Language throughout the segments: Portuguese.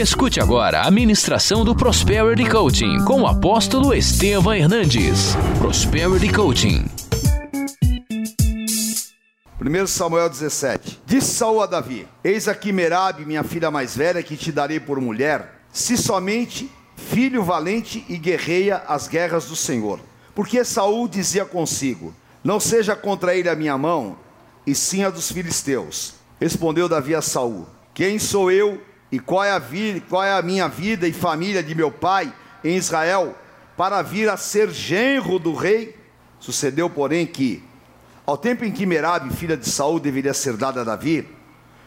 Escute agora a ministração do Prosperity Coaching com o apóstolo Estevam Hernandes. Prosperity Coaching. 1 Samuel 17. Disse Saul a Davi: Eis aqui Merabe, minha filha mais velha, que te darei por mulher, se somente filho valente e guerreia as guerras do Senhor. Porque Saul dizia consigo: Não seja contra ele a minha mão, e sim a dos filisteus. Respondeu Davi a Saul: Quem sou eu e qual é a qual é a minha vida e família de meu pai em Israel para vir a ser genro do rei? Sucedeu, porém, que ao tempo em que Merabe, filha de Saul, deveria ser dada a Davi,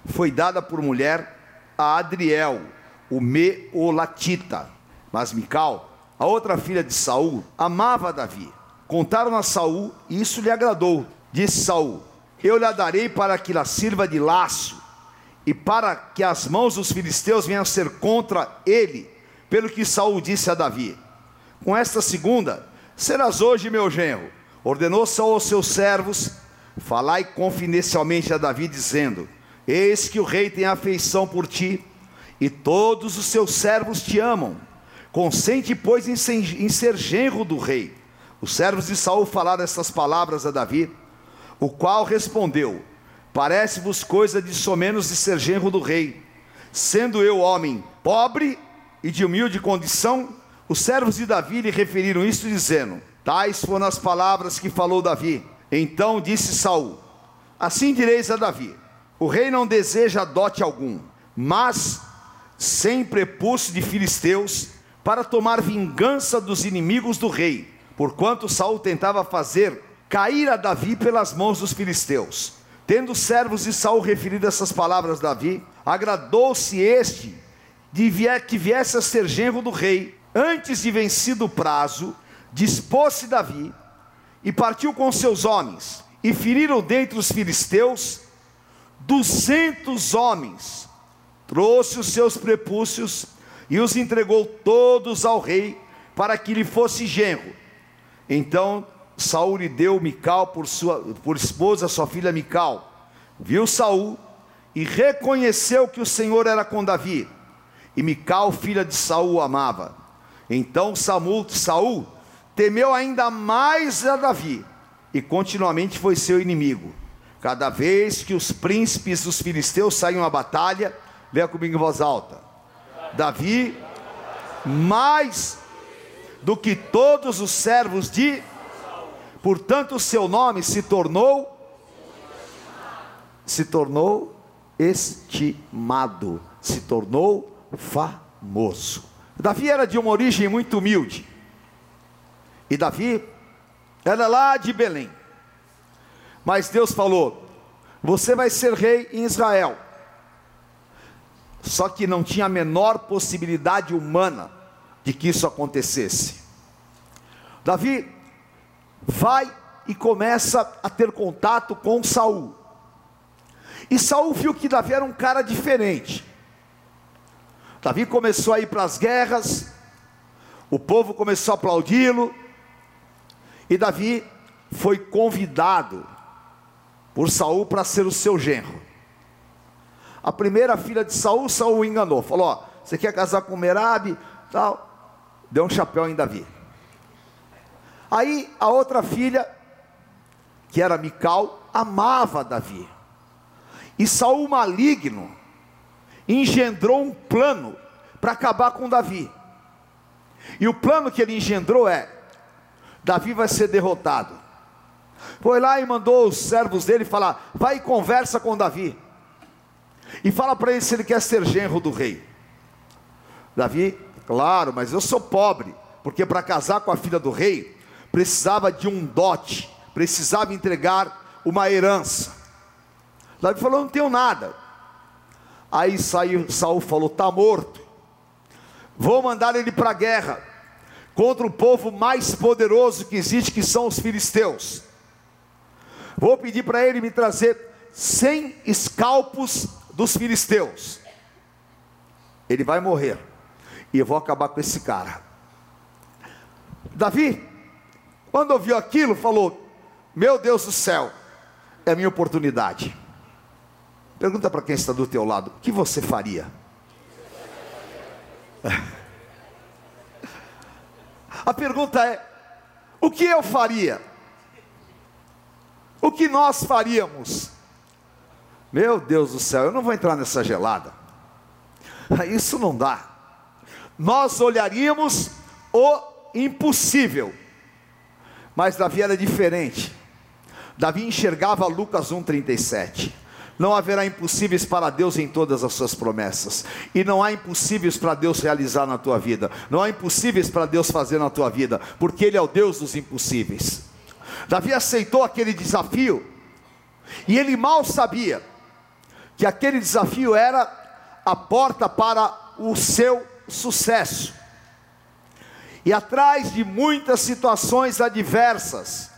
foi dada por mulher a Adriel, o Meolatita. Mas Mical, a outra filha de Saul, amava Davi. Contaram a Saul e isso lhe agradou. Disse Saul: Eu lhe darei para que ela sirva de laço e para que as mãos dos filisteus venham a ser contra ele, pelo que Saul disse a Davi. Com esta segunda, serás hoje meu genro. Ordenou Saul aos seus servos: Falai confidencialmente a Davi, dizendo: Eis que o rei tem afeição por ti, e todos os seus servos te amam. Consente, pois, em ser genro do rei. Os servos de Saul falaram estas palavras a Davi, o qual respondeu: Parece-vos coisa de somenos de ser genro do rei. Sendo eu homem pobre e de humilde condição, os servos de Davi lhe referiram isto, dizendo: Tais foram as palavras que falou Davi. Então disse Saul: Assim direis a Davi: O rei não deseja dote algum, mas sem prepúcio de filisteus, para tomar vingança dos inimigos do rei, porquanto Saul tentava fazer cair a Davi pelas mãos dos filisteus. Tendo os servos de Saul referido essas palavras a Davi, agradou-se este de que viesse a ser genro do rei. Antes de vencido o prazo, dispôs-se Davi e partiu com seus homens, e feriram dentre os filisteus duzentos homens. Trouxe os seus prepúcios e os entregou todos ao rei para que lhe fosse genro. Então Saul lhe deu Mical por, sua, por esposa sua filha Mical. Viu Saul e reconheceu que o Senhor era com Davi. E Mical, filha de Saul, amava. Então Saul, Saul temeu ainda mais a Davi e continuamente foi seu inimigo. Cada vez que os príncipes dos filisteus saíam à batalha, leia comigo em voz alta. Davi, mais do que todos os servos de Portanto, o seu nome se tornou se tornou estimado, se tornou famoso. Davi era de uma origem muito humilde. E Davi era lá de Belém. Mas Deus falou: Você vai ser rei em Israel. Só que não tinha a menor possibilidade humana de que isso acontecesse. Davi vai e começa a ter contato com Saul. E Saul viu que Davi era um cara diferente. Davi começou a ir para as guerras, o povo começou a aplaudi-lo, e Davi foi convidado por Saul para ser o seu genro. A primeira filha de Saul, Saul enganou, falou: ó, você quer casar com Merabe? Tal, deu um chapéu em Davi. Aí a outra filha, que era Mical, amava Davi. E Saul maligno engendrou um plano para acabar com Davi. E o plano que ele engendrou é: Davi vai ser derrotado. Foi lá e mandou os servos dele falar: vai e conversa com Davi. E fala para ele se ele quer ser genro do rei. Davi, claro, mas eu sou pobre, porque para casar com a filha do rei, precisava de um dote, precisava entregar uma herança. Davi falou: Não tenho nada. Aí saiu, Saul falou: Está morto. Vou mandar ele para a guerra contra o povo mais poderoso que existe, que são os filisteus. Vou pedir para ele me trazer cem escalpos dos filisteus. Ele vai morrer. E eu vou acabar com esse cara. Davi quando ouviu aquilo, falou: Meu Deus do céu, é a minha oportunidade. Pergunta para quem está do teu lado: O que você faria? A pergunta é: o que eu faria? O que nós faríamos? Meu Deus do céu, eu não vou entrar nessa gelada. Isso não dá. Nós olharíamos o impossível. Mas Davi era diferente. Davi enxergava Lucas 1,37. Não haverá impossíveis para Deus em todas as suas promessas. E não há impossíveis para Deus realizar na tua vida. Não há impossíveis para Deus fazer na tua vida, porque Ele é o Deus dos impossíveis. Davi aceitou aquele desafio, e ele mal sabia que aquele desafio era a porta para o seu sucesso. E atrás de muitas situações adversas,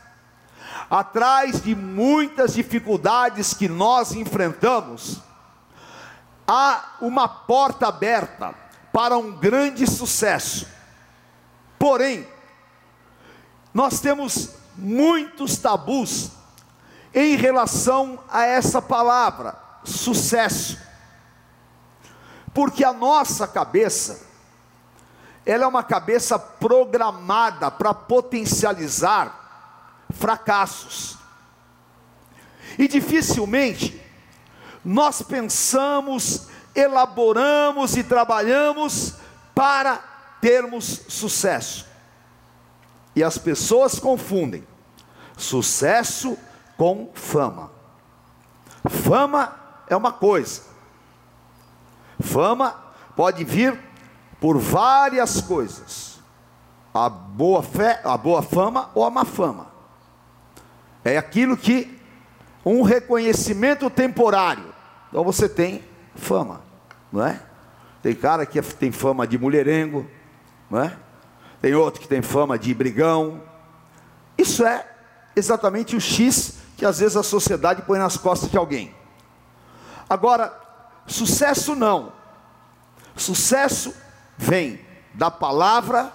atrás de muitas dificuldades que nós enfrentamos, há uma porta aberta para um grande sucesso. Porém, nós temos muitos tabus em relação a essa palavra, sucesso. Porque a nossa cabeça, ela é uma cabeça programada para potencializar fracassos. E dificilmente nós pensamos, elaboramos e trabalhamos para termos sucesso. E as pessoas confundem sucesso com fama. Fama é uma coisa. Fama pode vir por várias coisas. A boa fé, a boa fama ou a má fama. É aquilo que um reconhecimento temporário. Então você tem fama, não é? Tem cara que tem fama de mulherengo, não é? Tem outro que tem fama de brigão. Isso é exatamente o X que às vezes a sociedade põe nas costas de alguém. Agora, sucesso não. Sucesso vem da palavra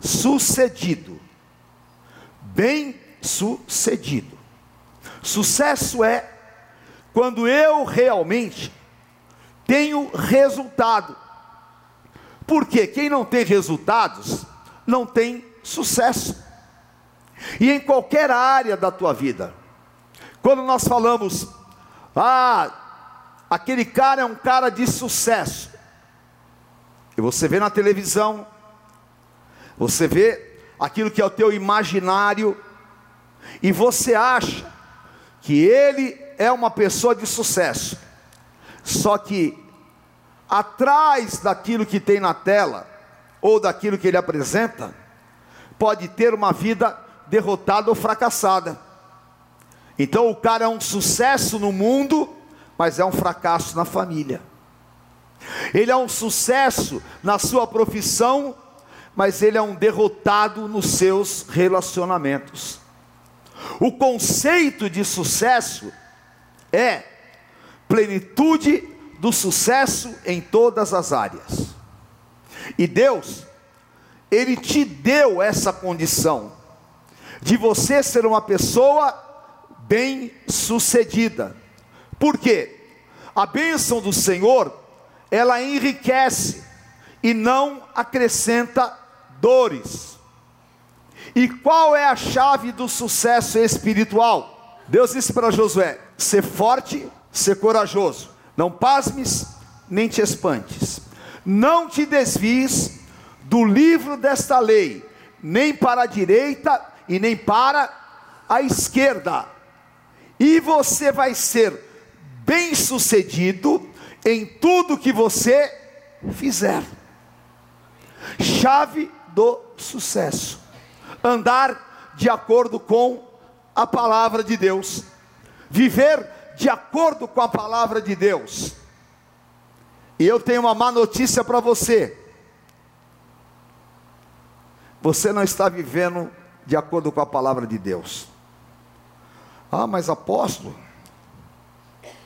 sucedido. Bem sucedido. Sucesso é quando eu realmente tenho resultado. Porque quem não tem resultados não tem sucesso. E em qualquer área da tua vida, quando nós falamos, ah, aquele cara é um cara de sucesso, e você vê na televisão, você vê aquilo que é o teu imaginário, e você acha que ele é uma pessoa de sucesso, só que atrás daquilo que tem na tela, ou daquilo que ele apresenta, pode ter uma vida derrotada ou fracassada. Então o cara é um sucesso no mundo, mas é um fracasso na família. Ele é um sucesso na sua profissão, mas ele é um derrotado nos seus relacionamentos. O conceito de sucesso é plenitude do sucesso em todas as áreas. E Deus, Ele te deu essa condição de você ser uma pessoa bem sucedida. Por quê? A bênção do Senhor, ela enriquece e não acrescenta dores. E qual é a chave do sucesso espiritual? Deus disse para Josué: ser forte, ser corajoso, não pasmes nem te espantes, não te desvies do livro desta lei, nem para a direita e nem para a esquerda, e você vai ser bem sucedido em tudo que você fizer. Chave do sucesso andar de acordo com a palavra de Deus, viver de acordo com a palavra de Deus. E eu tenho uma má notícia para você. Você não está vivendo de acordo com a palavra de Deus. Ah, mas apóstolo,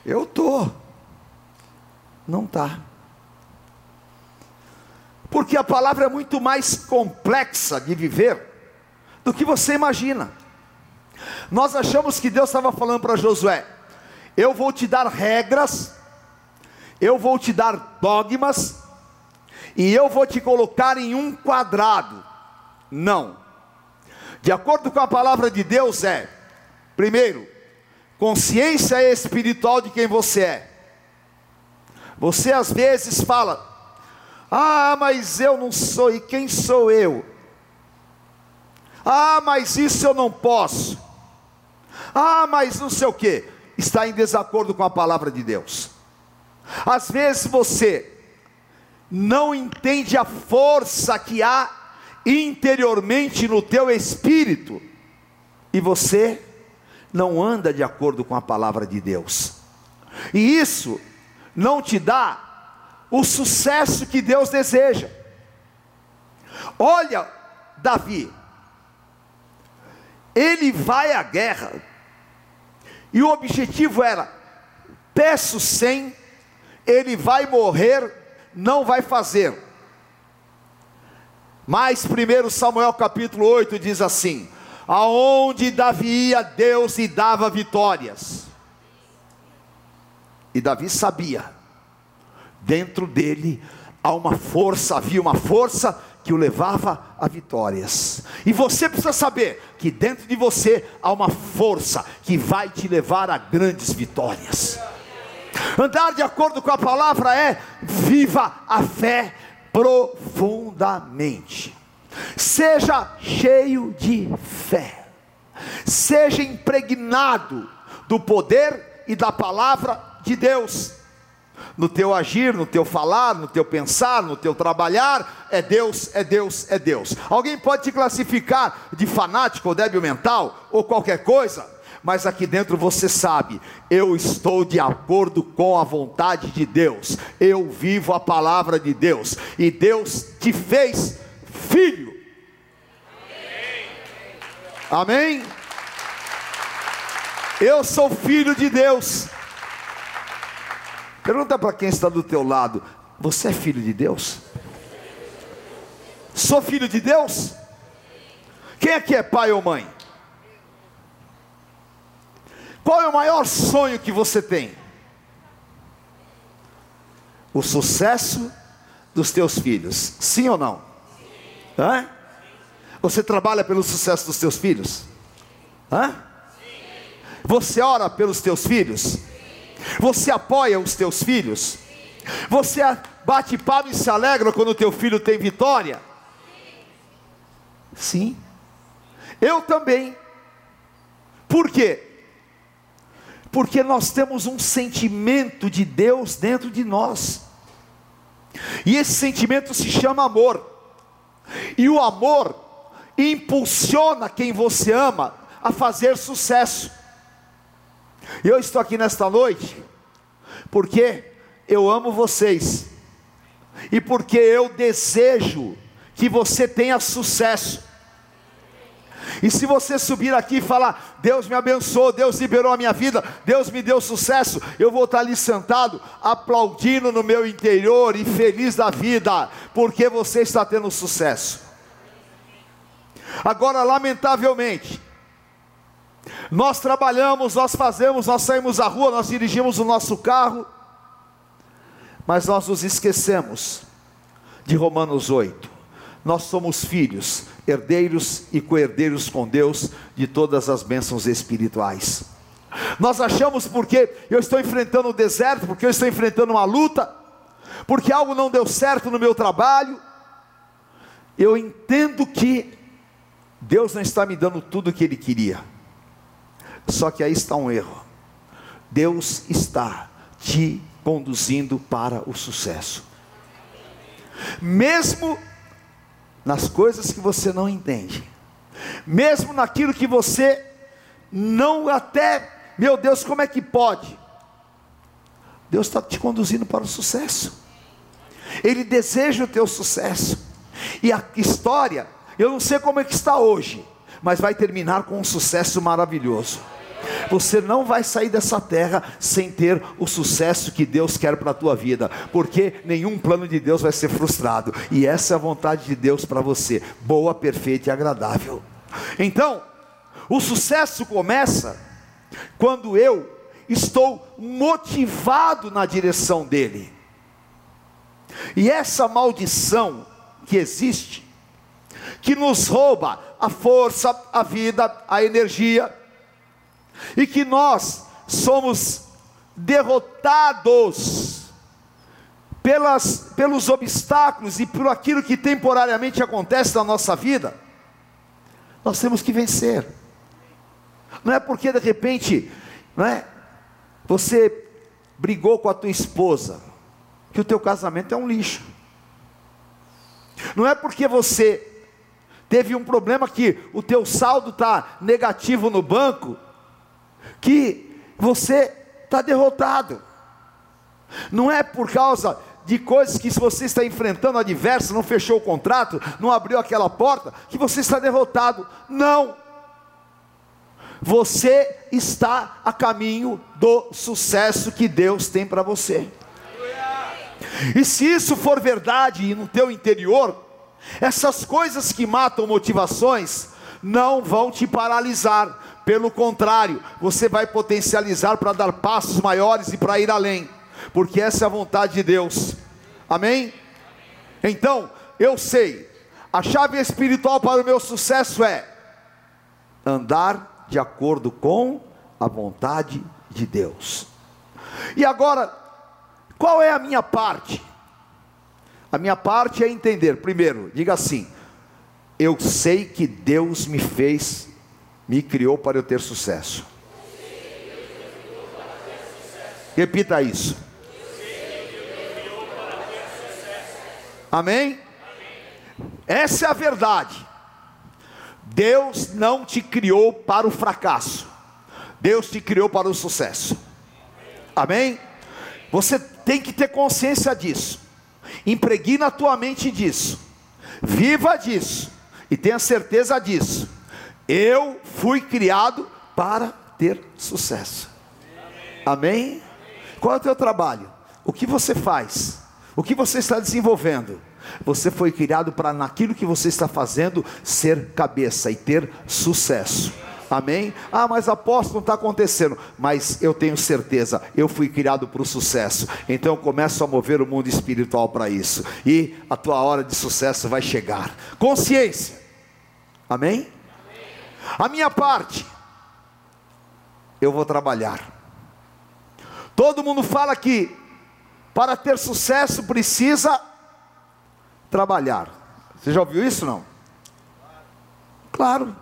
eu estou. Não está. Porque a palavra é muito mais complexa de viver do que você imagina. Nós achamos que Deus estava falando para Josué: eu vou te dar regras, eu vou te dar dogmas, e eu vou te colocar em um quadrado. Não. De acordo com a palavra de Deus, é: primeiro, consciência espiritual de quem você é. Você às vezes fala: Ah, mas eu não sou, e quem sou eu? Ah, mas isso eu não posso. Ah, mas não sei o que. Está em desacordo com a palavra de Deus. Às vezes você não entende a força que há interiormente no teu espírito e você não anda de acordo com a palavra de Deus. E isso não te dá o sucesso que Deus deseja. Olha, Davi, ele vai à guerra, e o objetivo era: peço cem, ele vai morrer, não vai fazer. Mas 1 Samuel capítulo 8 diz assim: Aonde Davi ia, Deus lhe dava vitórias. E Davi sabia, dentro dele há uma força, havia uma força que o levava a vitórias. E você precisa saber que dentro de você há uma força que vai te levar a grandes vitórias. Andar de acordo com a palavra é viva a fé profundamente. Seja cheio de fé. Seja impregnado do poder e da palavra de Deus. No teu agir, no teu falar, no teu pensar, no teu trabalhar, é Deus, é Deus, é Deus. Alguém pode te classificar de fanático ou débil mental ou qualquer coisa, mas aqui dentro você sabe, eu estou de acordo com a vontade de Deus, eu vivo a palavra de Deus, e Deus te fez filho. Amém? Eu sou filho de Deus. Pergunta para quem está do teu lado: Você é filho de Deus? Sou filho de Deus? Quem aqui é pai ou mãe? Qual é o maior sonho que você tem? O sucesso dos teus filhos, sim ou não? Hã? Você trabalha pelo sucesso dos teus filhos? Hã? Você ora pelos teus filhos? Você apoia os teus filhos? Você bate palma e se alegra quando o teu filho tem vitória? Sim. Eu também. Por quê? Porque nós temos um sentimento de Deus dentro de nós. E esse sentimento se chama amor. E o amor impulsiona quem você ama a fazer sucesso. Eu estou aqui nesta noite porque eu amo vocês e porque eu desejo que você tenha sucesso. E se você subir aqui e falar, Deus me abençoou, Deus liberou a minha vida, Deus me deu sucesso, eu vou estar ali sentado, aplaudindo no meu interior e feliz da vida, porque você está tendo sucesso. Agora, lamentavelmente, nós trabalhamos, nós fazemos, nós saímos à rua, nós dirigimos o nosso carro, mas nós nos esquecemos de Romanos 8. Nós somos filhos, herdeiros e co-herdeiros com Deus de todas as bênçãos espirituais. Nós achamos porque eu estou enfrentando o deserto, porque eu estou enfrentando uma luta, porque algo não deu certo no meu trabalho, eu entendo que Deus não está me dando tudo o que Ele queria. Só que aí está um erro. Deus está te conduzindo para o sucesso. Mesmo nas coisas que você não entende, mesmo naquilo que você não até, meu Deus, como é que pode? Deus está te conduzindo para o sucesso. Ele deseja o teu sucesso. E a história, eu não sei como é que está hoje, mas vai terminar com um sucesso maravilhoso. Você não vai sair dessa terra sem ter o sucesso que Deus quer para a tua vida, porque nenhum plano de Deus vai ser frustrado, e essa é a vontade de Deus para você, boa, perfeita e agradável. Então, o sucesso começa quando eu estou motivado na direção dele. E essa maldição que existe, que nos rouba a força, a vida, a energia, e que nós somos derrotados pelas, pelos obstáculos e por aquilo que temporariamente acontece na nossa vida, nós temos que vencer. Não é porque de repente, não é? Você brigou com a tua esposa, que o teu casamento é um lixo. Não é porque você teve um problema que o teu saldo está negativo no banco, que você está derrotado. Não é por causa de coisas que se você está enfrentando adverso, não fechou o contrato, não abriu aquela porta, que você está derrotado. Não. Você está a caminho do sucesso que Deus tem para você. E se isso for verdade no teu interior, essas coisas que matam motivações não vão te paralisar, pelo contrário, você vai potencializar para dar passos maiores e para ir além, porque essa é a vontade de Deus. Amém? Então, eu sei, a chave espiritual para o meu sucesso é andar de acordo com a vontade de Deus. E agora, qual é a minha parte? A minha parte é entender, primeiro, diga assim: eu sei que Deus me fez, me criou para eu ter sucesso. Repita isso. Amém? Essa é a verdade. Deus não te criou para o fracasso. Deus te criou para o sucesso. Amém? Você tem que ter consciência disso. Impregna a tua mente disso. Viva disso. E tenha certeza disso. Eu fui criado para ter sucesso. Amém? Qual é o teu trabalho? O que você faz? O que você está desenvolvendo? Você foi criado para naquilo que você está fazendo ser cabeça e ter sucesso. Amém? Ah, mas apóstolo não está acontecendo. Mas eu tenho certeza, eu fui criado para o sucesso. Então eu começo a mover o mundo espiritual para isso. E a tua hora de sucesso vai chegar. Consciência. Amém? A minha parte, eu vou trabalhar. Todo mundo fala que para ter sucesso precisa trabalhar. Você já ouviu isso não? Claro.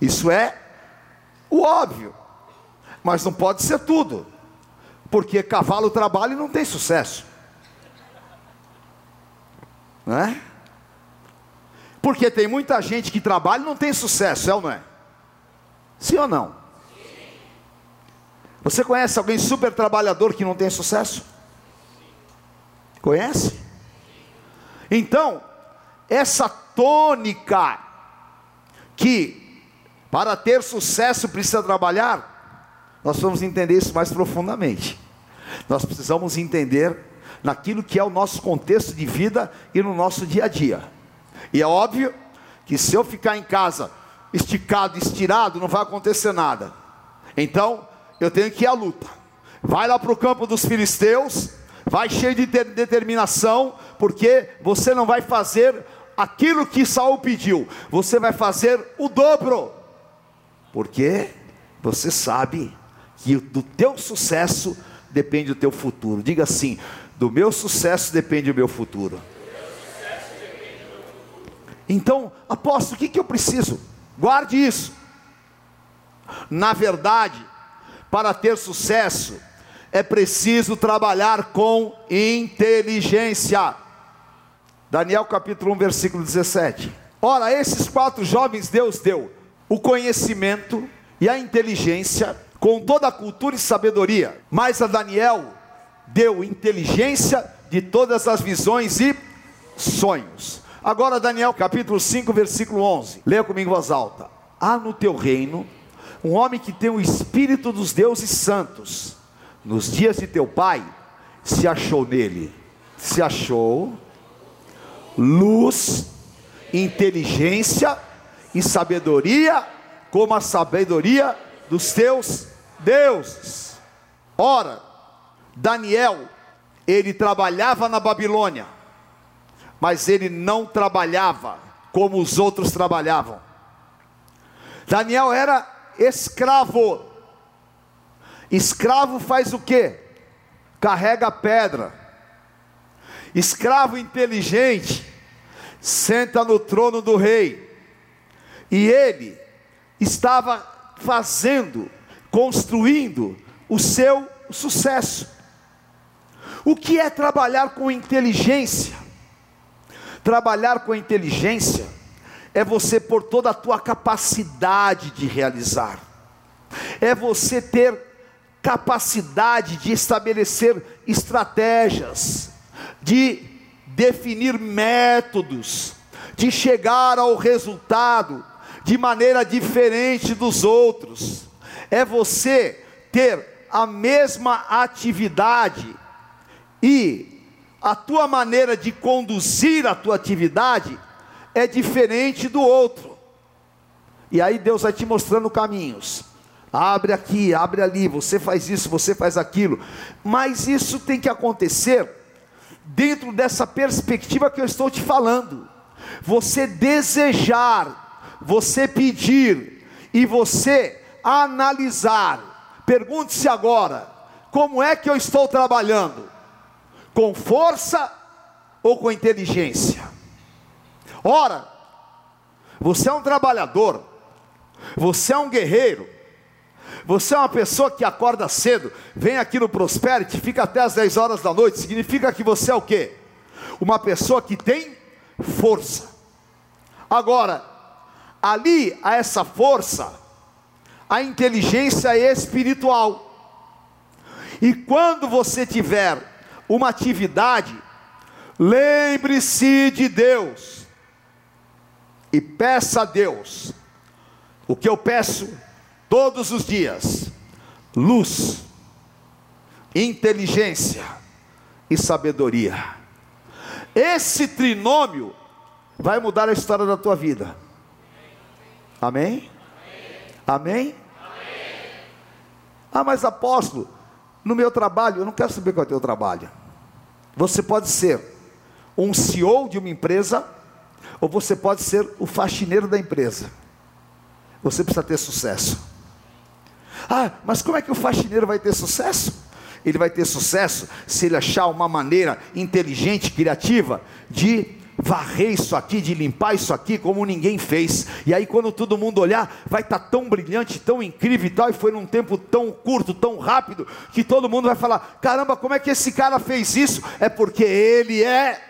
Isso é o óbvio. Mas não pode ser tudo. Porque cavalo trabalha e não tem sucesso. Não é? Porque tem muita gente que trabalha e não tem sucesso, é ou não é? Sim ou não? Você conhece alguém super trabalhador que não tem sucesso? Conhece? Então, essa tônica que para ter sucesso precisa trabalhar, nós vamos entender isso mais profundamente. Nós precisamos entender naquilo que é o nosso contexto de vida e no nosso dia a dia. E é óbvio que se eu ficar em casa esticado, estirado, não vai acontecer nada. Então, eu tenho que ir à luta. Vai lá para o campo dos filisteus, vai cheio de determinação, porque você não vai fazer aquilo que Saul pediu, você vai fazer o dobro. Porque você sabe que do teu sucesso depende o teu futuro. Diga assim: do meu sucesso depende o meu futuro. Então, apóstolo, o que, que eu preciso? Guarde isso. Na verdade, para ter sucesso, é preciso trabalhar com inteligência. Daniel capítulo 1, versículo 17. Ora, esses quatro jovens Deus deu o conhecimento e a inteligência com toda a cultura e sabedoria, mas a Daniel deu inteligência de todas as visões e sonhos. Agora, Daniel capítulo 5, versículo 11. Leia comigo em voz alta. Há no teu reino um homem que tem o espírito dos deuses santos. Nos dias de teu pai se achou nele, se achou luz, inteligência e sabedoria, como a sabedoria dos teus deuses. Ora, Daniel, ele trabalhava na Babilônia, mas ele não trabalhava como os outros trabalhavam. Daniel era escravo. Escravo faz o quê? Carrega pedra. Escravo inteligente senta no trono do rei. E ele estava fazendo, construindo o seu sucesso. O que é trabalhar com inteligência? Trabalhar com inteligência é você por toda a tua capacidade de realizar. É você ter capacidade de estabelecer estratégias, de definir métodos, de chegar ao resultado de maneira diferente dos outros. É você ter a mesma atividade e a tua maneira de conduzir a tua atividade é diferente do outro. E aí Deus vai te mostrando caminhos. Abre aqui, abre ali, você faz isso, você faz aquilo. Mas isso tem que acontecer dentro dessa perspectiva que eu estou te falando. Você desejar, você pedir e você analisar. Pergunte-se agora: como é que eu estou trabalhando? Com força ou com inteligência? Ora, você é um trabalhador, você é um guerreiro, você é uma pessoa que acorda cedo, vem aqui no Prosperity, fica até as 10 horas da noite, significa que você é o quê? Uma pessoa que tem força. Agora, ali a essa força, a inteligência é espiritual. E quando você tiver uma atividade, lembre-se de Deus e peça a Deus o que eu peço todos os dias: luz, inteligência e sabedoria. Esse trinômio vai mudar a história da tua vida. Amém? Amém? Ah, mas apóstolo, no meu trabalho, eu não quero saber qual é o teu trabalho. Você pode ser um CEO de uma empresa ou você pode ser o faxineiro da empresa. Você precisa ter sucesso. Ah, mas como é que o faxineiro vai ter sucesso? Ele vai ter sucesso se ele achar uma maneira inteligente, criativa de varrer isso aqui, de limpar isso aqui como ninguém fez. E aí, quando todo mundo olhar, vai estar tá tão brilhante, tão incrível e tal. E foi num tempo tão curto, tão rápido, que todo mundo vai falar: caramba, como é que esse cara fez isso? É porque ele é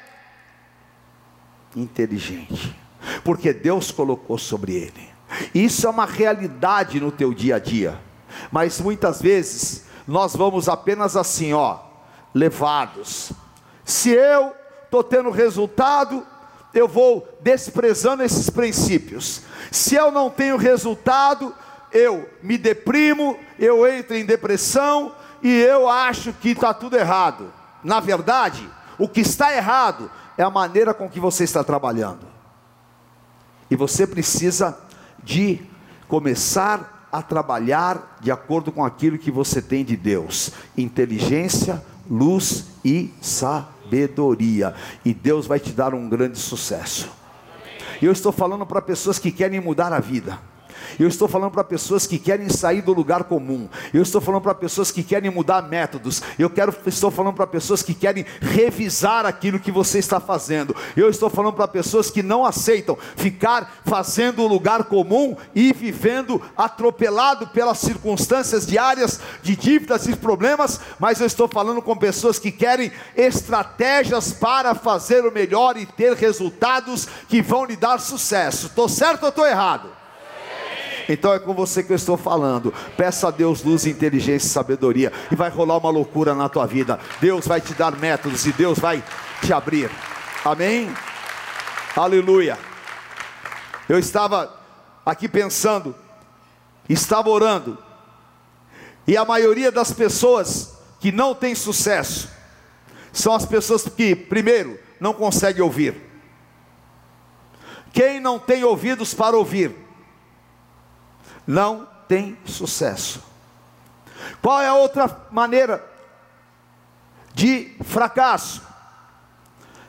inteligente, porque Deus colocou sobre ele. Isso é uma realidade no teu dia a dia, mas muitas vezes nós vamos apenas assim, ó, levados. Se eu estou tendo resultado, eu vou desprezando esses princípios. Se eu não tenho resultado, eu me deprimo, eu entro em depressão e eu acho que está tudo errado. Na verdade, o que está errado é a maneira com que você está trabalhando. E você precisa de começar a trabalhar de acordo com aquilo que você tem de Deus: inteligência, luz e sabedoria. E Deus vai te dar um grande sucesso. Eu estou falando para pessoas que querem mudar a vida. Eu estou falando para pessoas que querem sair do lugar comum. Eu estou falando para pessoas que querem mudar métodos. Eu quero, estou falando para pessoas que querem revisar aquilo que você está fazendo. Eu estou falando para pessoas que não aceitam ficar fazendo o lugar comum e vivendo atropelado pelas circunstâncias diárias de dívidas e problemas. Mas eu estou falando com pessoas que querem estratégias para fazer o melhor e ter resultados que vão lhe dar sucesso. Estou certo ou estou errado? Então é com você que eu estou falando. Peça a Deus luz, inteligência e sabedoria. E vai rolar uma loucura na tua vida. Deus vai te dar métodos e Deus vai te abrir. Amém? Aleluia. Eu estava aqui pensando, estava orando, e a maioria das pessoas que não tem sucesso são as pessoas que, primeiro, não conseguem ouvir. Quem não tem ouvidos para ouvir, não tem sucesso. Qual é a outra maneira de fracasso?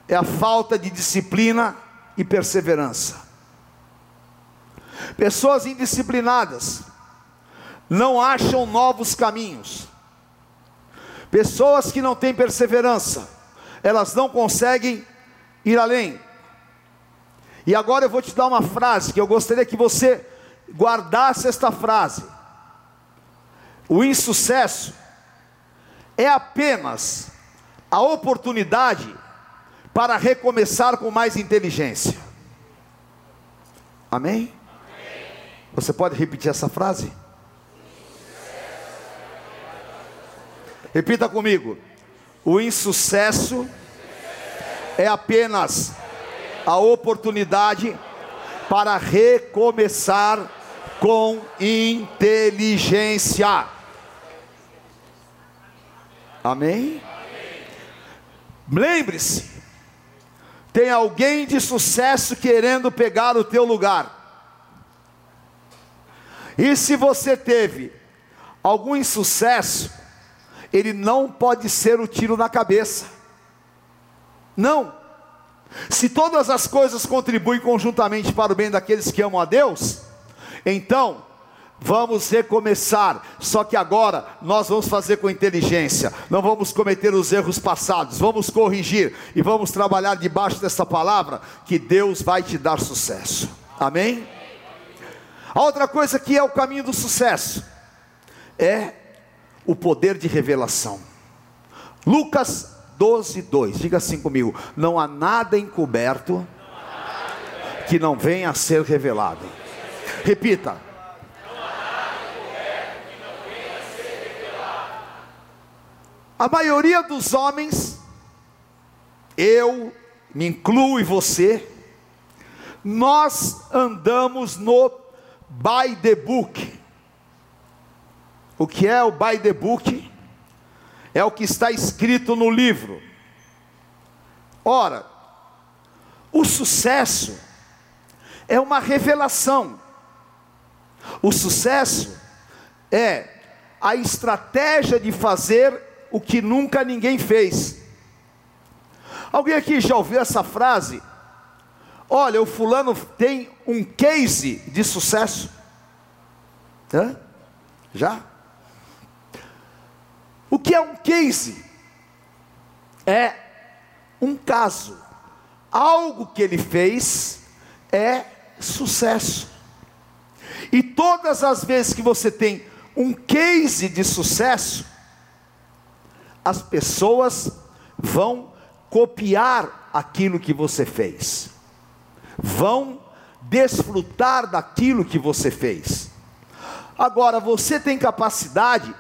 é a falta de disciplina e perseverança. Pessoas indisciplinadas não acham novos caminhos. Pessoas que não têm perseverança, elas não conseguem ir além. E agora eu vou te dar uma frase que eu gostaria que você guardasse esta frase. O insucesso é apenas a oportunidade para recomeçar com mais inteligência. Amém? Você pode repetir essa frase? Repita comigo. O insucesso é apenas a oportunidade para recomeçar com inteligência. Amém? Lembre-se, tem alguém de sucesso querendo pegar o teu lugar. E se você teve algum insucesso, ele não pode ser o tiro na cabeça. Não. Se todas as coisas contribuem conjuntamente para o bem daqueles que amam a Deus, então vamos recomeçar. Só que agora nós vamos fazer com inteligência, não vamos cometer os erros passados, vamos corrigir e vamos trabalhar debaixo dessa palavra que Deus vai te dar sucesso. Amém? A outra coisa que é o caminho do sucesso é o poder de revelação. Lucas 12, 2. Diga assim comigo: não há nada encoberto que não venha a ser revelado. Repita. A maioria dos homens, eu me incluo e você, nós andamos no by the book. O que é o by the book? é o que está escrito no livro. Ora, o sucesso é uma revelação. O sucesso é a estratégia de fazer o que nunca ninguém fez. Alguém aqui já ouviu essa frase? Olha, o fulano tem um case de sucesso. Hã? Já? O que é um case? É um caso. Algo que ele fez é sucesso. E todas as vezes que você tem um case de sucesso, as pessoas vão copiar aquilo que você fez, vão desfrutar daquilo que você fez. Agora, você tem capacidade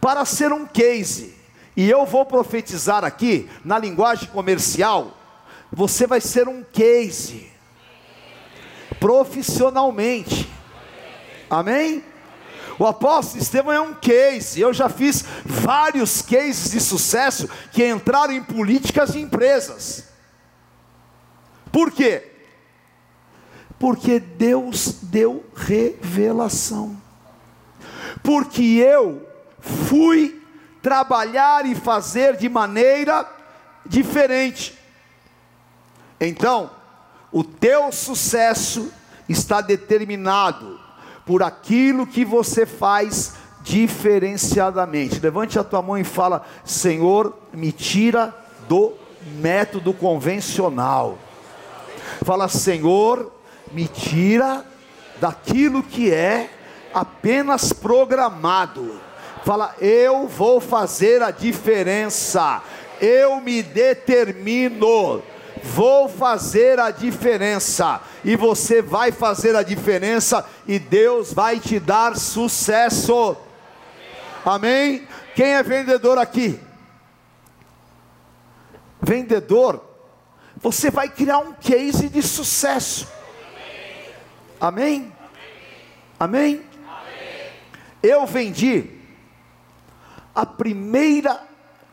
para ser um case. E eu vou profetizar aqui, na linguagem comercial, você vai ser um case, profissionalmente. Amém? O apóstolo Estevão é um case. Eu já fiz vários cases de sucesso que entraram em políticas e empresas. Por quê? Porque Deus deu revelação. Porque eu fui trabalhar e fazer de maneira diferente. Então, o teu sucesso está determinado por aquilo que você faz diferenciadamente. Levante a tua mão e fala: Senhor, me tira do método convencional. Fala, Senhor, me tira daquilo que é apenas programado Fala, eu vou fazer a diferença. Eu me determino. Vou fazer a diferença. E você vai fazer a diferença. E Deus vai te dar sucesso. Amém? Quem é vendedor aqui? Vendedor, você vai criar um case de sucesso. Amém? Amém? Eu vendi a primeira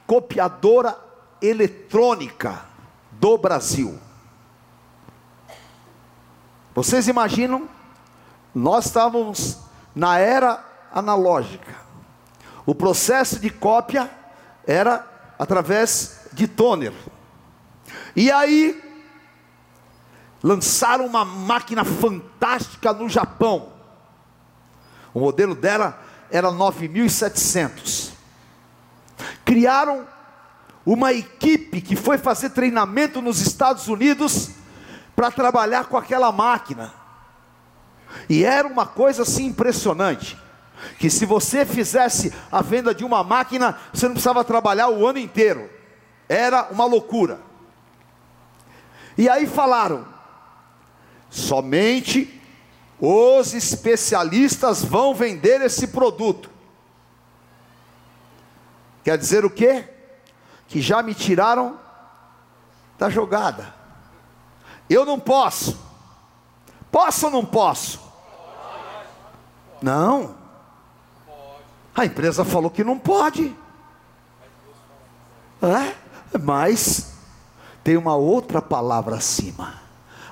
copiadora eletrônica do Brasil. Vocês imaginam? Nós estávamos na era analógica. O processo de cópia era através de toner. E aí, lançaram uma máquina fantástica no Japão. O modelo dela era 9700. Criaram uma equipe que foi fazer treinamento nos Estados Unidos para trabalhar com aquela máquina. E era uma coisa assim impressionante, que se você fizesse a venda de uma máquina, você não precisava trabalhar o ano inteiro. Era uma loucura. E aí falaram: somente os especialistas vão vender esse produto. Quer dizer o quê? Que já me tiraram da jogada. Eu não posso. Posso ou não posso? Não. A empresa falou que não pode. É, mas tem uma outra palavra acima.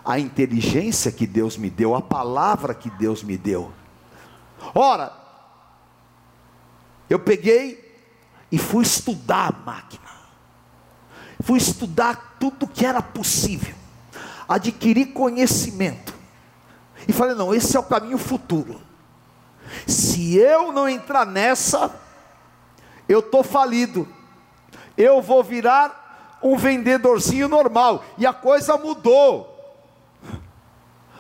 A inteligência que Deus me deu, a palavra que Deus me deu. Ora, eu peguei e fui estudar a máquina. Fui estudar tudo que era possível. Adquirir conhecimento. E falei: não, esse é o caminho futuro. Se eu não entrar nessa, eu estou falido. Eu vou virar um vendedorzinho normal. E a coisa mudou.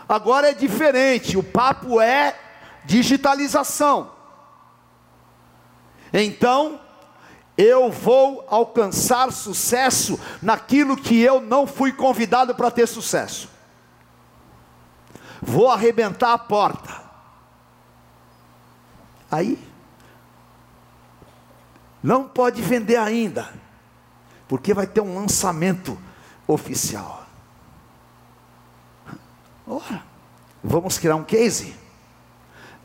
Agora é diferente. O papo é digitalização. Então, eu vou alcançar sucesso naquilo que eu não fui convidado para ter sucesso. Vou arrebentar a porta. Aí, não pode vender ainda, porque vai ter um lançamento oficial. Ora, vamos criar um case?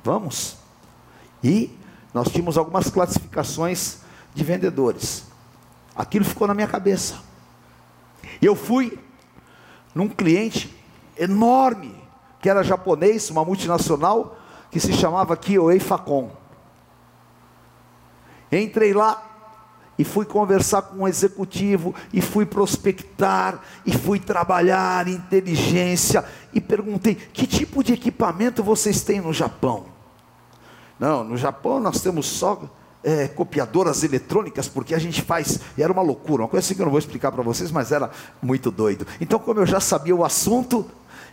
Vamos. E nós tínhamos algumas classificações de vendedores. Aquilo ficou na minha cabeça. Eu fui num cliente enorme, que era japonês, uma multinacional, que se chamava Kyoei Facom. Entrei lá e fui conversar com um executivo, e fui prospectar, e fui trabalhar inteligência, e perguntei: que tipo de equipamento vocês têm no Japão? Não, no Japão nós temos só é, copiadoras eletrônicas, porque a gente faz, e era uma loucura, uma coisa assim que eu não vou explicar para vocês, mas era muito doido. Então, como eu já sabia o assunto,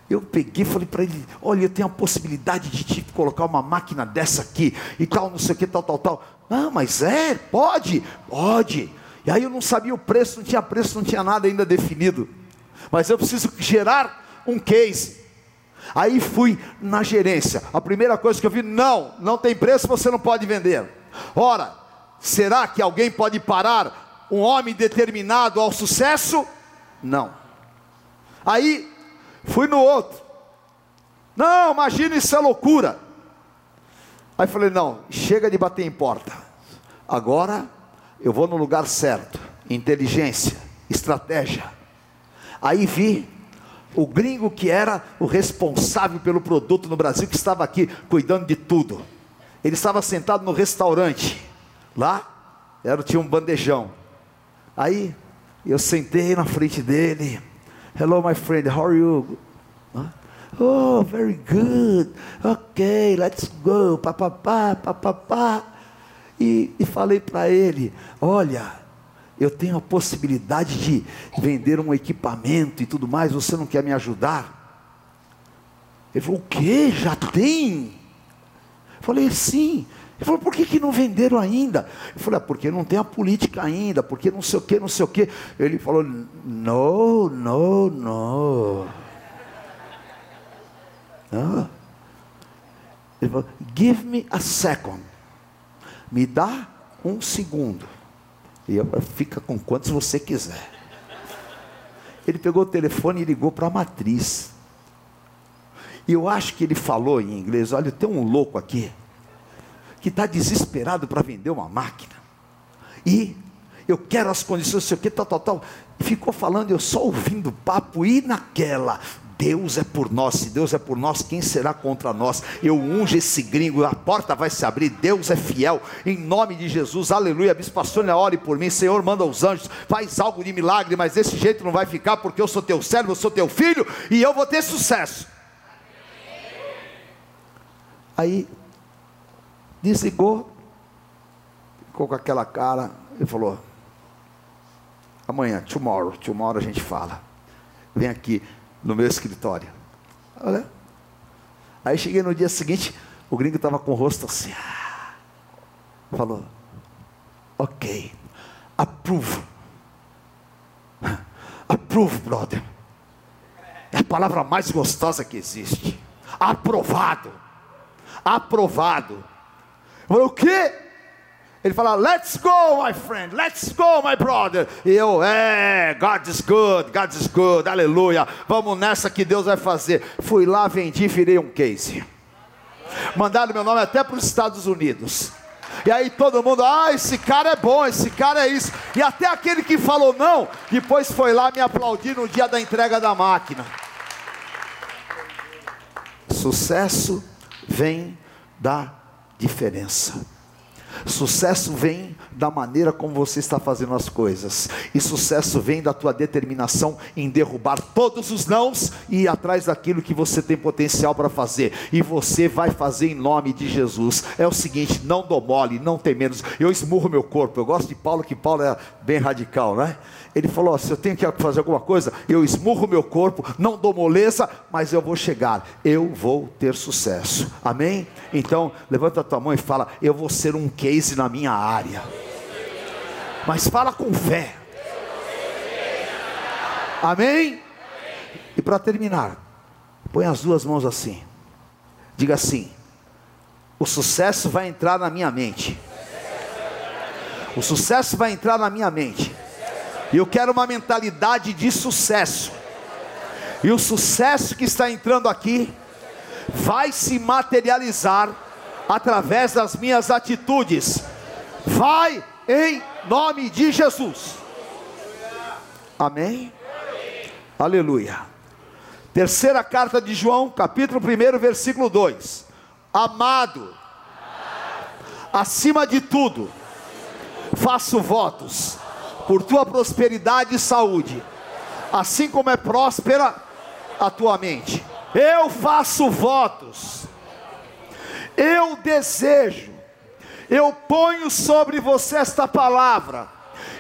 eu peguei e falei para ele: olha, eu tenho a possibilidade de te colocar uma máquina dessa aqui e tal, não sei o que, tal, tal, tal. Ah, mas é, pode, pode. E aí eu não sabia o preço, não tinha preço, não tinha nada ainda definido. Mas eu preciso gerar um case. Aí fui na gerência. A primeira coisa que eu vi, não, não tem preço, você não pode vender. Ora, será que alguém pode parar um homem determinado ao sucesso? Não. Aí Fui no outro. Não, imagina isso é loucura. Aí falei: não, chega de bater em porta. Agora eu vou no lugar certo. Inteligência, estratégia. Aí vi o gringo que era o responsável pelo produto no Brasil, que estava aqui cuidando de tudo. Ele estava sentado no restaurante. Lá era, tinha um bandejão. Aí eu sentei na frente dele. Hello, my friend, how are you? Oh, very good. Ok, let's go. Papapá, papapá. E, e falei para ele: Olha, eu tenho a possibilidade de vender um equipamento e tudo mais, você não quer me ajudar? Ele falou: O que? Já tem? Falei: Sim. Ele falou, por que, que não venderam ainda? Eu falei, ah, porque não tem a política ainda, porque não sei o que, não sei o que. Ele falou, no, no, no. Ah. Ele falou, give me a second. Me dá um segundo. E eu, fica com quantos você quiser. Ele pegou o telefone e ligou para a matriz. E eu acho que ele falou em inglês: olha, tem um louco aqui que está desesperado para vender uma máquina. E eu quero as condições, sei o que, tal, tal, tal. Ficou falando, eu só ouvindo o papo e naquela. Deus é por nós, se Deus é por nós, quem será contra nós? Eu unjo esse gringo, a porta vai se abrir, Deus é fiel, em nome de Jesus, aleluia. Bispo Sônia, ore por mim, Senhor, manda os anjos, faz algo de milagre, mas desse jeito não vai ficar, porque eu sou teu servo, eu sou teu filho, e eu vou ter sucesso. Aí, desligou, ficou com aquela cara, e falou: amanhã, tomorrow, tomorrow a gente fala. Vem aqui no meu escritório. Olha. Aí cheguei no dia seguinte, o gringo estava com o rosto assim. Ah. Falou, ok, approve. Approve, brother. É a palavra mais gostosa que existe. Aprovado. Aprovado. Falei, o quê? Ele fala, let's go, my friend, let's go, my brother. E eu, é, God is good, God is good, aleluia. Vamos nessa que Deus vai fazer. Fui lá, vendi, virei um case. Mandaram meu nome até para os Estados Unidos. E aí todo mundo, ah, esse cara é bom, esse cara é isso. E até aquele que falou não, depois foi lá me aplaudir no dia da entrega da máquina. Sucesso vem da diferença. Sucesso vem da maneira como você está fazendo as coisas, e sucesso vem da tua determinação em derrubar todos os nãos e ir atrás daquilo que você tem potencial para fazer, e você vai fazer em nome de Jesus. É o seguinte: não dou mole, não tem menos. Eu esmurro meu corpo. Eu gosto de Paulo, que Paulo é bem radical, né? Ele falou: se eu tenho que fazer alguma coisa, eu esmurro meu corpo, não dou moleza, mas eu vou chegar, eu vou ter sucesso. Amém? Então, levanta a tua mão e fala: eu vou ser um case na minha área. Mas fala com fé. Amém? E para terminar, põe as duas mãos assim. Diga assim: o sucesso vai entrar na minha mente. O sucesso vai entrar na minha mente. E eu quero uma mentalidade de sucesso. E o sucesso que está entrando aqui vai se materializar através das minhas atitudes. Vai em nome de Jesus. Amém? Aleluia. Terceira carta de João, capítulo 1, versículo 2. Amado, acima de tudo, faço votos por tua prosperidade e saúde, assim como é próspera a tua mente. Eu faço votos, eu desejo, eu ponho sobre você esta palavra,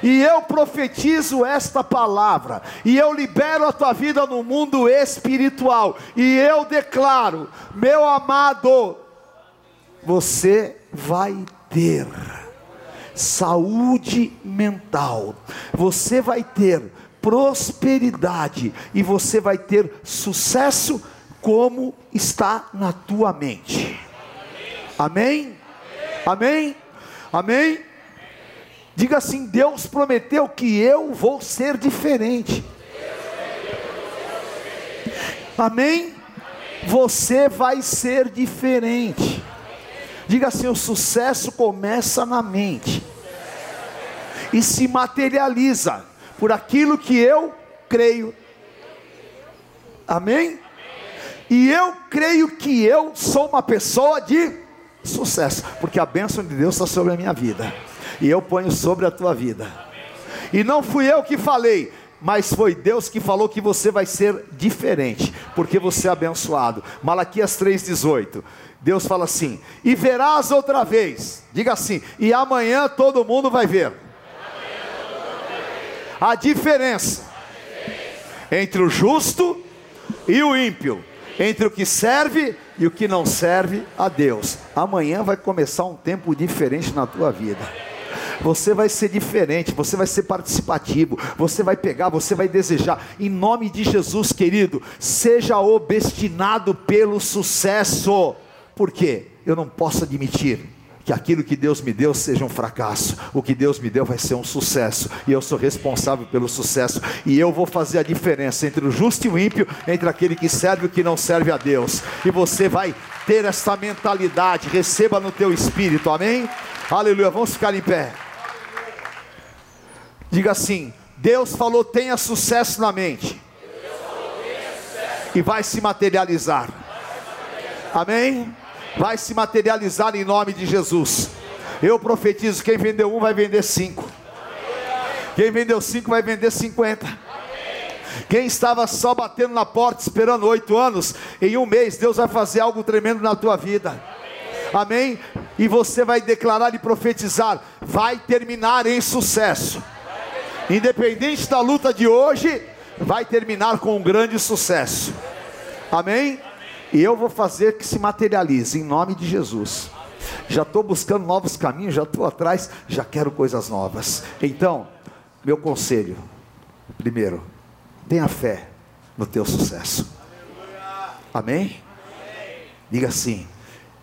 e eu profetizo esta palavra, e eu libero a tua vida no mundo espiritual, e eu declaro, meu amado, você vai ter saúde mental, você vai ter prosperidade e você vai ter sucesso como está na tua mente. Amém? Amém? Amém? Diga assim: Deus prometeu que eu vou ser diferente. Amém? Você vai ser diferente. Diga assim: o sucesso começa na mente e se materializa por aquilo que eu creio. Amém? E eu creio que eu sou uma pessoa de sucesso, porque a bênção de Deus está sobre a minha vida, e eu ponho sobre a tua vida. E não fui eu que falei, mas foi Deus que falou que você vai ser diferente, porque você é abençoado. Malaquias 3,18. Deus fala assim: e verás outra vez, diga assim, e amanhã todo mundo vai ver a diferença entre o justo e o ímpio, entre o que serve e o que não serve a Deus. Amanhã vai começar um tempo diferente na tua vida. Você vai ser diferente, você vai ser participativo, você vai pegar, você vai desejar. Em nome de Jesus, querido, seja obstinado pelo sucesso. Por quê? Eu não posso admitir que aquilo que Deus me deu seja um fracasso. O que Deus me deu vai ser um sucesso. E eu sou responsável pelo sucesso. E eu vou fazer a diferença entre o justo e o ímpio, entre aquele que serve e o que não serve a Deus. E você vai ter essa mentalidade. Receba no teu espírito. Amém? Aleluia. Vamos ficar em pé. Diga assim: Deus falou, tenha sucesso na mente. e vai se materializar. Amém? Vai se materializar em nome de Jesus. Eu profetizo: quem vendeu um vai vender cinco. Quem vendeu cinco vai vender cinquenta. Quem estava só batendo na porta esperando oito anos, em um mês Deus vai fazer algo tremendo na tua vida. Amém? E você vai declarar e profetizar, vai terminar em sucesso. Independente da luta de hoje, vai terminar com um grande sucesso. Amém? E eu vou fazer que se materialize em nome de Jesus. Já estou buscando novos caminhos, já estou atrás, já quero coisas novas. Então, meu conselho, primeiro, tenha fé no teu sucesso. Amém? Diga assim: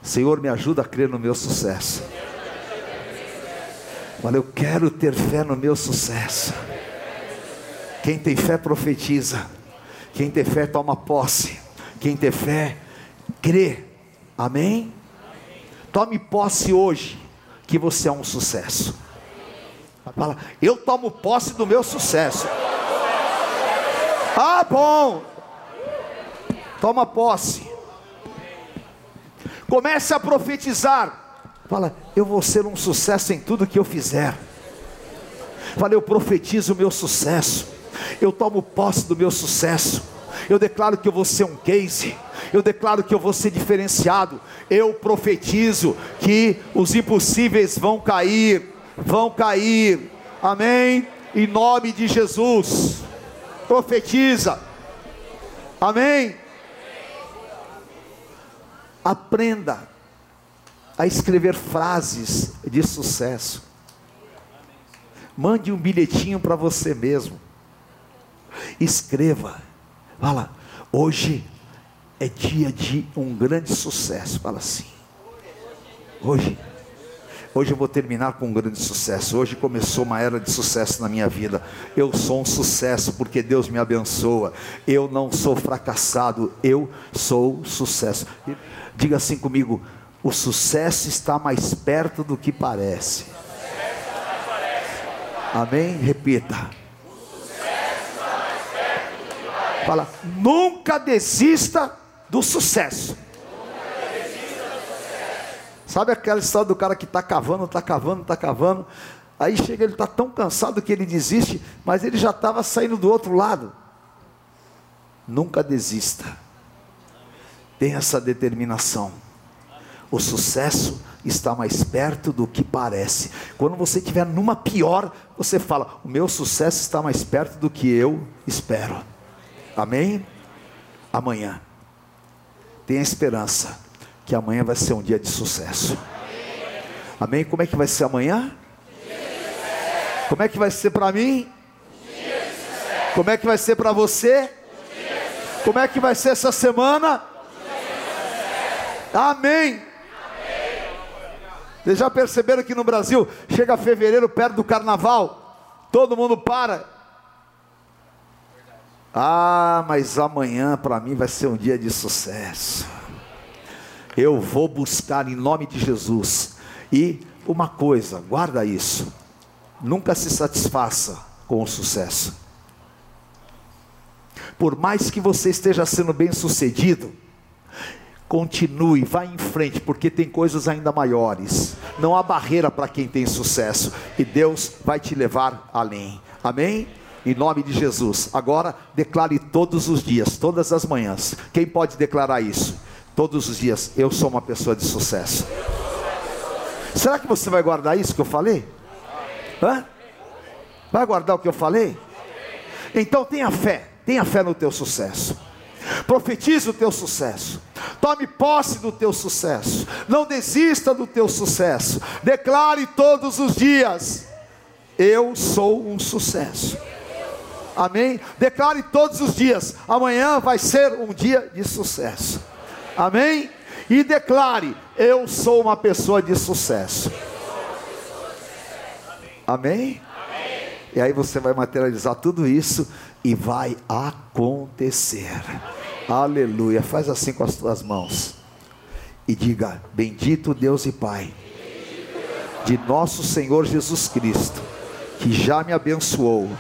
Senhor, me ajuda a crer no meu sucesso. Olha, eu quero ter fé no meu sucesso. Quem tem fé profetiza. Quem tem fé toma posse. Quem tem fé crê. Amém? Tome posse hoje que você é um sucesso. Fala, eu tomo posse do meu sucesso. Ah, bom. Toma posse. Comece a profetizar. Fala, eu vou ser um sucesso em tudo que eu fizer. Fala, eu profetizo o meu sucesso. Eu tomo posse do meu sucesso. Eu declaro que eu vou ser um case. Eu declaro que eu vou ser diferenciado. Eu profetizo que os impossíveis vão cair. Vão cair. Amém? Em nome de Jesus. Profetiza. Amém? Aprenda a escrever frases de sucesso. Mande um bilhetinho para você mesmo. Escreva. Fala, hoje é dia de um grande sucesso. Fala assim. Hoje, hoje eu vou terminar com um grande sucesso. Hoje começou uma era de sucesso na minha vida. Eu sou um sucesso porque Deus me abençoa. Eu não sou fracassado, eu sou sucesso. Diga assim comigo: o sucesso está mais perto do que parece. Amém? Repita. Fala, nunca desista do sucesso. Sabe aquela história do cara que está cavando, está cavando, está cavando. Aí chega, ele está tão cansado que ele desiste, mas ele já estava saindo do outro lado. Nunca desista. Tenha essa determinação. O sucesso está mais perto do que parece. Quando você estiver numa pior, você fala: O meu sucesso está mais perto do que eu espero. Amém? Amanhã. Tenha esperança que amanhã vai ser um dia de sucesso. Amém? Como é que vai ser amanhã? Como é que vai ser para mim? Como é que vai ser para você? Como é que vai ser essa semana? Amém. Vocês já perceberam que no Brasil chega fevereiro perto do carnaval, todo mundo para ah, mas amanhã para mim vai ser um dia de sucesso. Eu vou buscar em nome de Jesus. E uma coisa, guarda isso. Nunca se satisfaça com o sucesso. Por mais que você esteja sendo bem sucedido, continue, vá em frente, porque tem coisas ainda maiores. Não há barreira para quem tem sucesso, e Deus vai te levar além. Amém? em nome de Jesus. Agora, declare todos os dias, todas as manhãs. Quem pode declarar isso? Todos os dias, eu sou uma pessoa de sucesso. Será que você vai guardar isso que eu falei? Hã? Vai guardar o que eu falei? Então tenha fé, tenha fé no teu sucesso. Profetize o teu sucesso. Tome posse do teu sucesso. Não desista do teu sucesso. Declare todos os dias: Eu sou um sucesso. Amém? Declare todos os dias: amanhã vai ser um dia de sucesso. Amém? E declare: eu sou uma pessoa de sucesso. Amém? Amém? E aí você vai materializar tudo isso e vai acontecer. Aleluia. Faz assim com as tuas mãos. E diga: Bendito Deus e Pai de nosso Senhor Jesus Cristo, que já me abençoou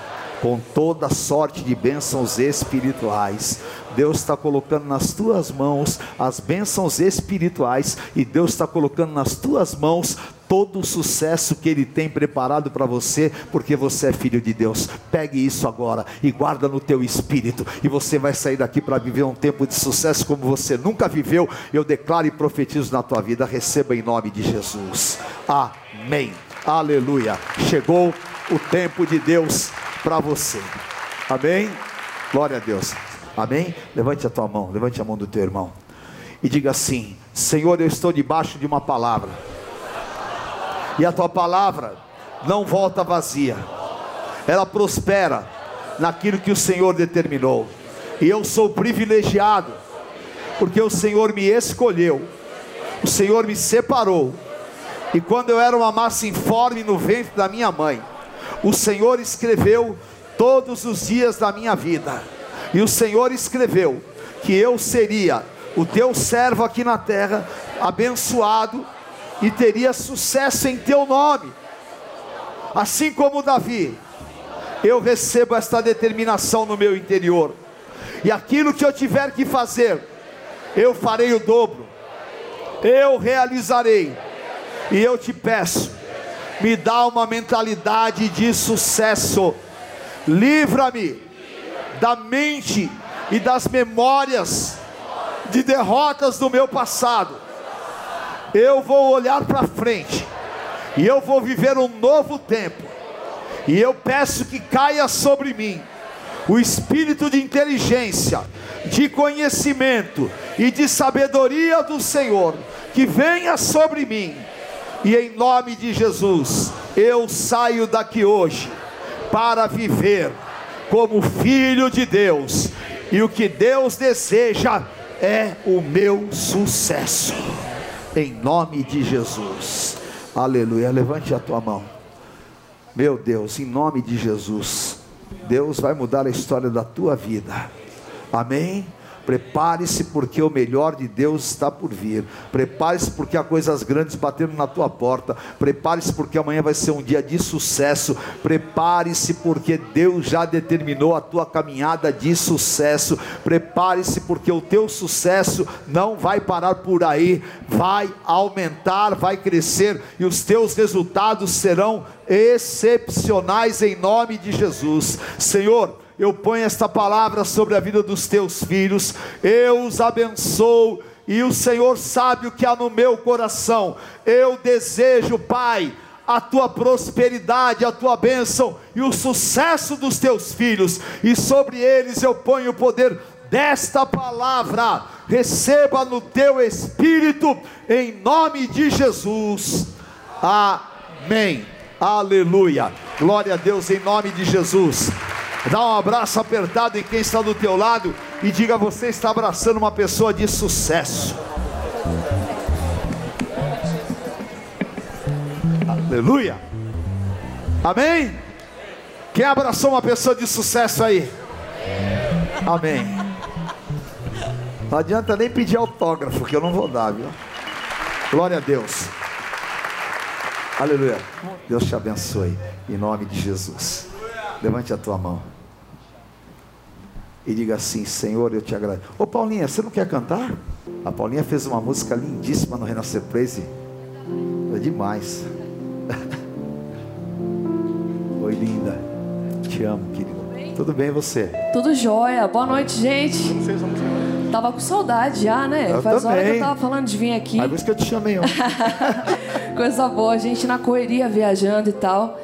com toda sorte de bênçãos espirituais. Deus está colocando nas tuas mãos as bênçãos espirituais e Deus está colocando nas tuas mãos todo o sucesso que Ele tem preparado para você, porque você é filho de Deus. Pegue isso agora e guarda no teu espírito, e você vai sair daqui para viver um tempo de sucesso como você nunca viveu. Eu declaro e profetizo na tua vida, receba em nome de Jesus. Amém. Aleluia. Chegou o tempo de Deus para você. Amém. Glória a Deus. Amém. Levante a tua mão, levante a mão do teu irmão e diga assim: Senhor, eu estou debaixo de uma palavra e a tua palavra não volta vazia, ela prospera naquilo que o Senhor determinou. E eu sou privilegiado, porque o Senhor me escolheu, o Senhor me separou. E quando eu era uma massa informe no ventre da minha mãe, o Senhor escreveu todos os dias da minha vida. E o Senhor escreveu que eu seria o teu servo aqui na terra, abençoado e teria sucesso em teu nome. Assim como Davi, eu recebo esta determinação no meu interior, e aquilo que eu tiver que fazer, eu farei o dobro, eu realizarei, e eu te peço, me dá uma mentalidade de sucesso, livra-me da mente e das memórias de derrotas do meu passado eu vou olhar para frente e eu vou viver um novo tempo. E eu peço que caia sobre mim o espírito de inteligência, de conhecimento e de sabedoria do Senhor, que venha sobre mim. E em nome de Jesus, eu saio daqui hoje para viver como filho de Deus. E o que Deus deseja é o meu sucesso em nome de Jesus. Aleluia. Levante a tua mão. Meu Deus, em nome de Jesus, Deus vai mudar a história da tua vida. Amém. Prepare-se porque o melhor de Deus está por vir. Prepare-se porque há coisas grandes batendo na tua porta. Prepare-se porque amanhã vai ser um dia de sucesso. Prepare-se porque Deus já determinou a tua caminhada de sucesso. Prepare-se porque o teu sucesso não vai parar por aí, vai aumentar, vai crescer e os teus resultados serão excepcionais em nome de Jesus. Senhor, eu ponho esta palavra sobre a vida dos teus filhos, eu os abençoo, e o Senhor sabe o que há no meu coração. Eu desejo, Pai, a tua prosperidade, a tua bênção e o sucesso dos teus filhos, e sobre eles eu ponho o poder desta palavra. Receba no teu espírito, em nome de Jesus. Amém. Aleluia. Glória a Deus em nome de Jesus. Dá um abraço apertado em quem está do teu lado e diga: você está abraçando uma pessoa de sucesso. Aleluia. Amém? Quem abraçou uma pessoa de sucesso aí? Amém. Não adianta nem pedir autógrafo, que eu não vou dar, viu? Glória a Deus. Aleluia. Deus te abençoe. Em nome de Jesus. Levante a tua mão e diga assim: Senhor, eu te agradeço. Ô Paulinha, você não quer cantar? A Paulinha fez uma música lindíssima no Renascer Praise. É demais. Oi, linda. Te amo, querido. Tudo bem você? Tudo jóia. Boa noite, gente. Tava com saudade já, né? Eu Faz hora que também. eu tava falando de vir aqui. Aí por isso que eu te chamei ontem. Coisa boa, a gente na correria viajando e tal.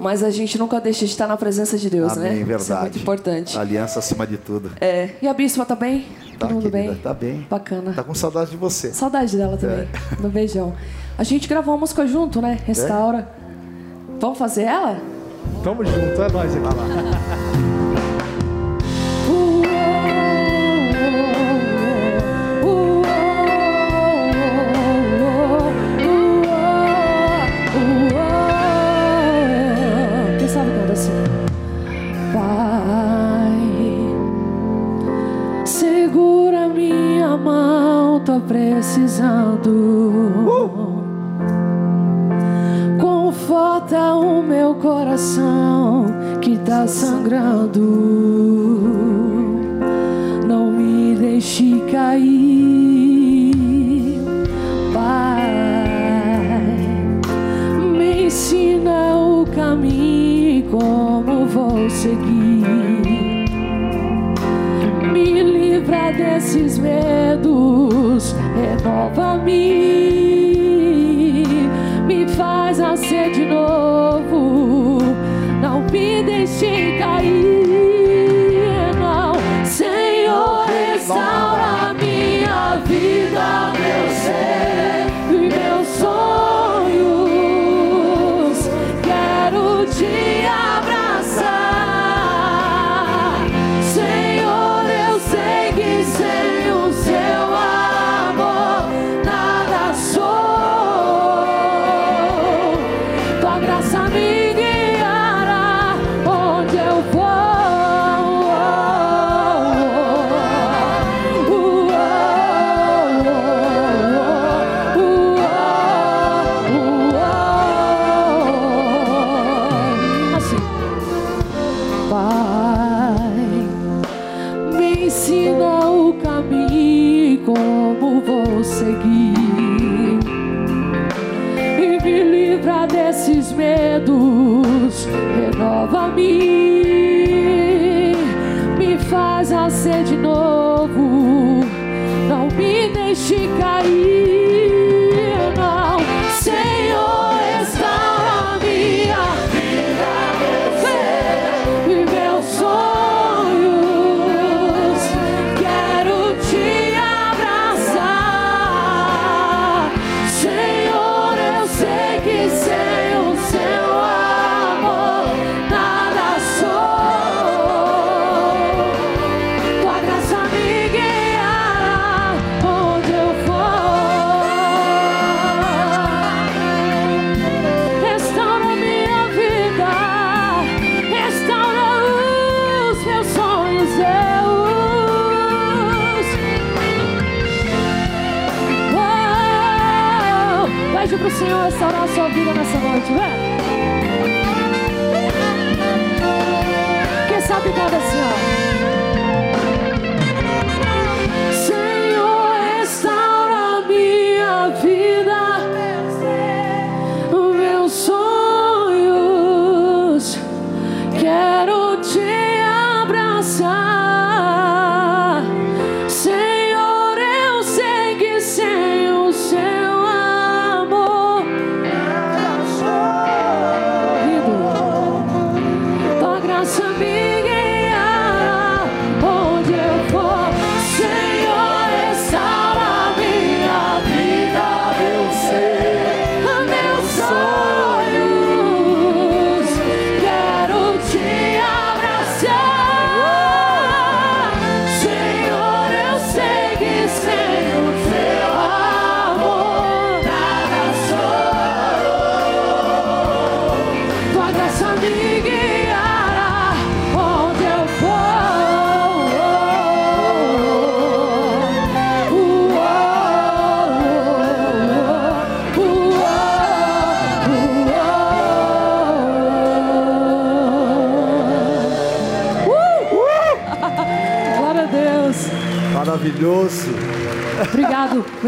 Mas a gente nunca deixa de estar na presença de Deus, né? Amém, Isso é verdade. muito importante. Aliança acima de tudo. É. E a Bispa tá bem? Tá, Todo mundo querida, bem? Tá bem. Bacana. Tá com saudade de você. Saudade dela também. No beijão. A gente gravou uma música junto, né? Restaura. Vamos fazer ela? Tamo junto, é nóis aqui. Quem precisando. Conforta o meu coração que tá sangrando. Não me deixe cair, Pai. Me ensina o caminho como vou seguir. Me livra desses medos, over me.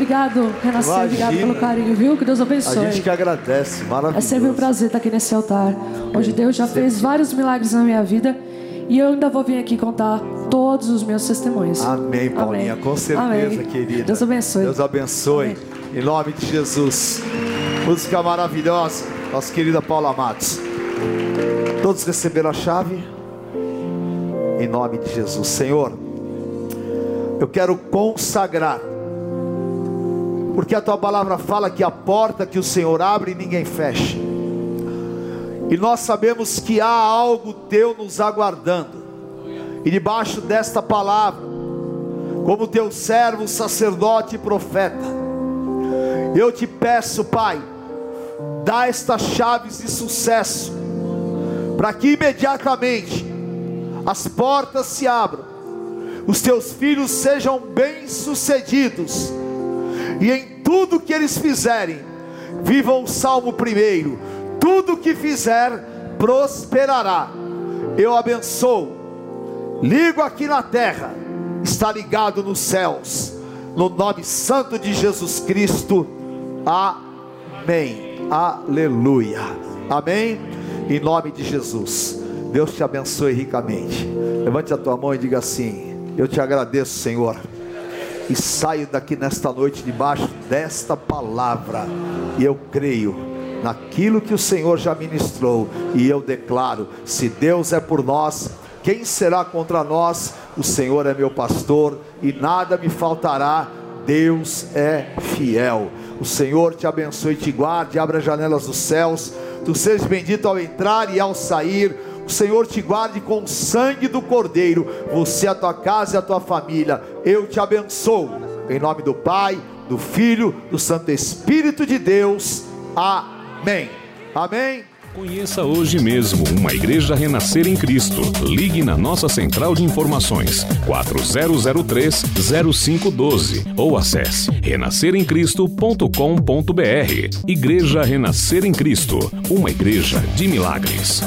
Obrigado, Renascer. Obrigado pelo carinho, viu? Que Deus A abençoe. gente que agradece. Maravilhoso. É sempre um prazer estar aqui nesse altar, onde Deus já fez vários milagres na minha vida e eu ainda vou vir aqui contar todos os meus testemunhos. Amém, Paulinha. Amém. Com certeza, Amém. querida. Deus abençoe. Deus abençoe. Amém. Em nome de Jesus. Música maravilhosa. Nossa querida Paula Matos. Todos receberam a chave? Em nome de Jesus. Senhor, eu quero consagrar. Porque a tua palavra fala que a porta que o Senhor abre, ninguém fecha. E nós sabemos que há algo teu nos aguardando. E debaixo desta palavra, como teu servo, sacerdote e profeta, eu te peço, Pai, dá estas chaves de sucesso, para que imediatamente as portas se abram, os teus filhos sejam bem-sucedidos, e em tudo que eles fizerem, vivam o salmo primeiro: tudo que fizer prosperará. eu abençoo. Ligo aqui na terra, está ligado nos céus. No nome santo de Jesus Cristo. Amém. Aleluia. Amém. Em nome de Jesus. Deus te abençoe ricamente. Levante a tua mão e diga assim: Eu te agradeço, Senhor. E saio daqui nesta noite debaixo desta palavra. E eu creio naquilo que o Senhor já ministrou. E eu declaro: se Deus é por nós, quem será contra nós? O Senhor é meu pastor e nada me faltará. Deus é fiel. O Senhor te abençoe e te guarde, abra as janelas dos céus. Tu sejas bendito ao entrar e ao sair. O Senhor te guarde com o sangue do Cordeiro, você, a tua casa e a tua família. Eu te abençoo. Em nome do Pai, do Filho, do Santo Espírito de Deus. Amém. Amém. Conheça hoje mesmo uma igreja renascer em Cristo. Ligue na nossa central de informações 4003-0512 ou acesse renasceremcristo.com.br. Igreja Renascer em Cristo, uma igreja de milagres.